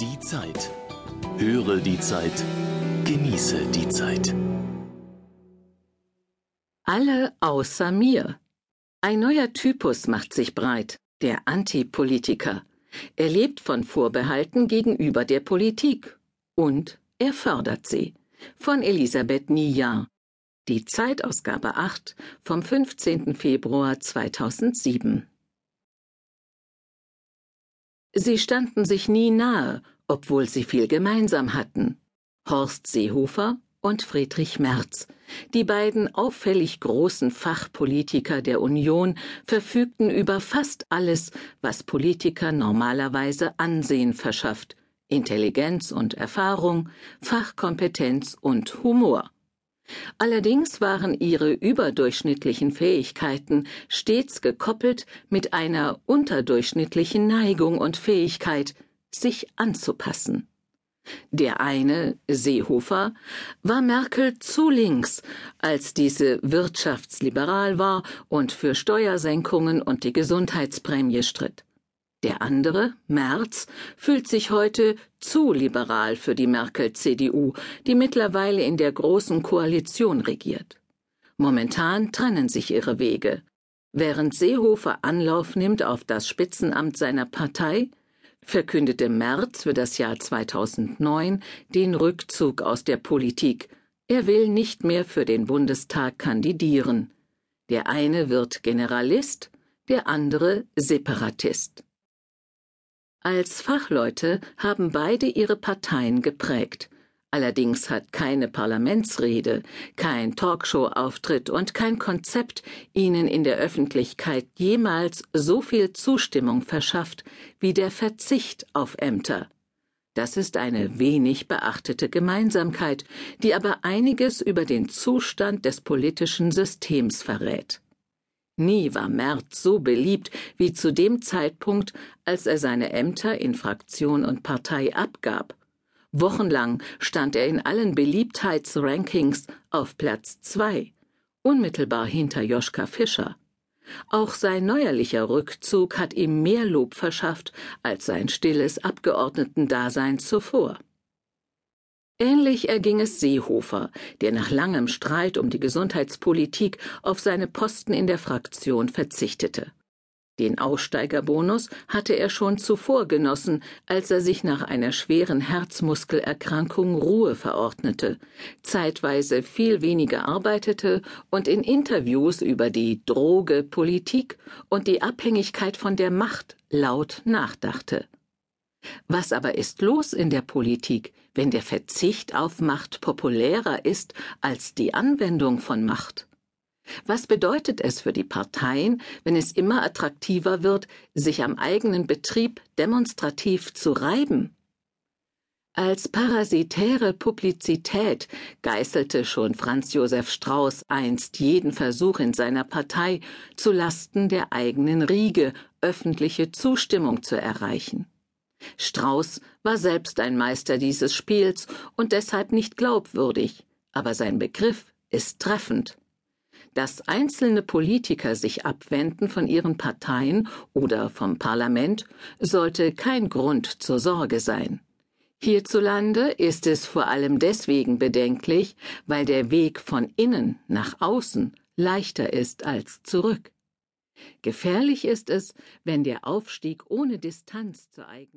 Die Zeit. Höre die Zeit. Genieße die Zeit. Alle außer mir. Ein neuer Typus macht sich breit, der Antipolitiker. Er lebt von Vorbehalten gegenüber der Politik. Und er fördert sie. Von Elisabeth Niyar. Die Zeitausgabe 8 vom 15. Februar 2007. Sie standen sich nie nahe, obwohl sie viel gemeinsam hatten. Horst Seehofer und Friedrich Merz. Die beiden auffällig großen Fachpolitiker der Union verfügten über fast alles, was Politiker normalerweise Ansehen verschafft Intelligenz und Erfahrung, Fachkompetenz und Humor. Allerdings waren ihre überdurchschnittlichen Fähigkeiten stets gekoppelt mit einer unterdurchschnittlichen Neigung und Fähigkeit, sich anzupassen. Der eine, Seehofer, war Merkel zu links, als diese wirtschaftsliberal war und für Steuersenkungen und die Gesundheitsprämie stritt. Der andere, Merz, fühlt sich heute zu liberal für die Merkel-CDU, die mittlerweile in der Großen Koalition regiert. Momentan trennen sich ihre Wege. Während Seehofer Anlauf nimmt auf das Spitzenamt seiner Partei, verkündete Merz für das Jahr 2009 den Rückzug aus der Politik. Er will nicht mehr für den Bundestag kandidieren. Der eine wird Generalist, der andere Separatist. Als Fachleute haben beide ihre Parteien geprägt. Allerdings hat keine Parlamentsrede, kein Talkshow-Auftritt und kein Konzept ihnen in der Öffentlichkeit jemals so viel Zustimmung verschafft wie der Verzicht auf Ämter. Das ist eine wenig beachtete Gemeinsamkeit, die aber einiges über den Zustand des politischen Systems verrät. Nie war Merz so beliebt wie zu dem Zeitpunkt, als er seine Ämter in Fraktion und Partei abgab. Wochenlang stand er in allen Beliebtheitsrankings auf Platz zwei, unmittelbar hinter Joschka Fischer. Auch sein neuerlicher Rückzug hat ihm mehr Lob verschafft als sein stilles Abgeordnetendasein zuvor. Ähnlich erging es Seehofer, der nach langem Streit um die Gesundheitspolitik auf seine Posten in der Fraktion verzichtete. Den Aussteigerbonus hatte er schon zuvor genossen, als er sich nach einer schweren Herzmuskelerkrankung Ruhe verordnete, zeitweise viel weniger arbeitete und in Interviews über die Droge Politik und die Abhängigkeit von der Macht laut nachdachte. Was aber ist los in der Politik, wenn der Verzicht auf Macht populärer ist als die Anwendung von Macht? Was bedeutet es für die Parteien, wenn es immer attraktiver wird, sich am eigenen Betrieb demonstrativ zu reiben? Als parasitäre Publizität geißelte schon Franz Josef Strauß einst jeden Versuch in seiner Partei, zu Lasten der eigenen Riege öffentliche Zustimmung zu erreichen. Strauß war selbst ein Meister dieses Spiels und deshalb nicht glaubwürdig, aber sein Begriff ist treffend. Dass einzelne Politiker sich abwenden von ihren Parteien oder vom Parlament, sollte kein Grund zur Sorge sein. Hierzulande ist es vor allem deswegen bedenklich, weil der Weg von innen nach außen leichter ist als zurück. Gefährlich ist es, wenn der Aufstieg ohne Distanz zur eigenen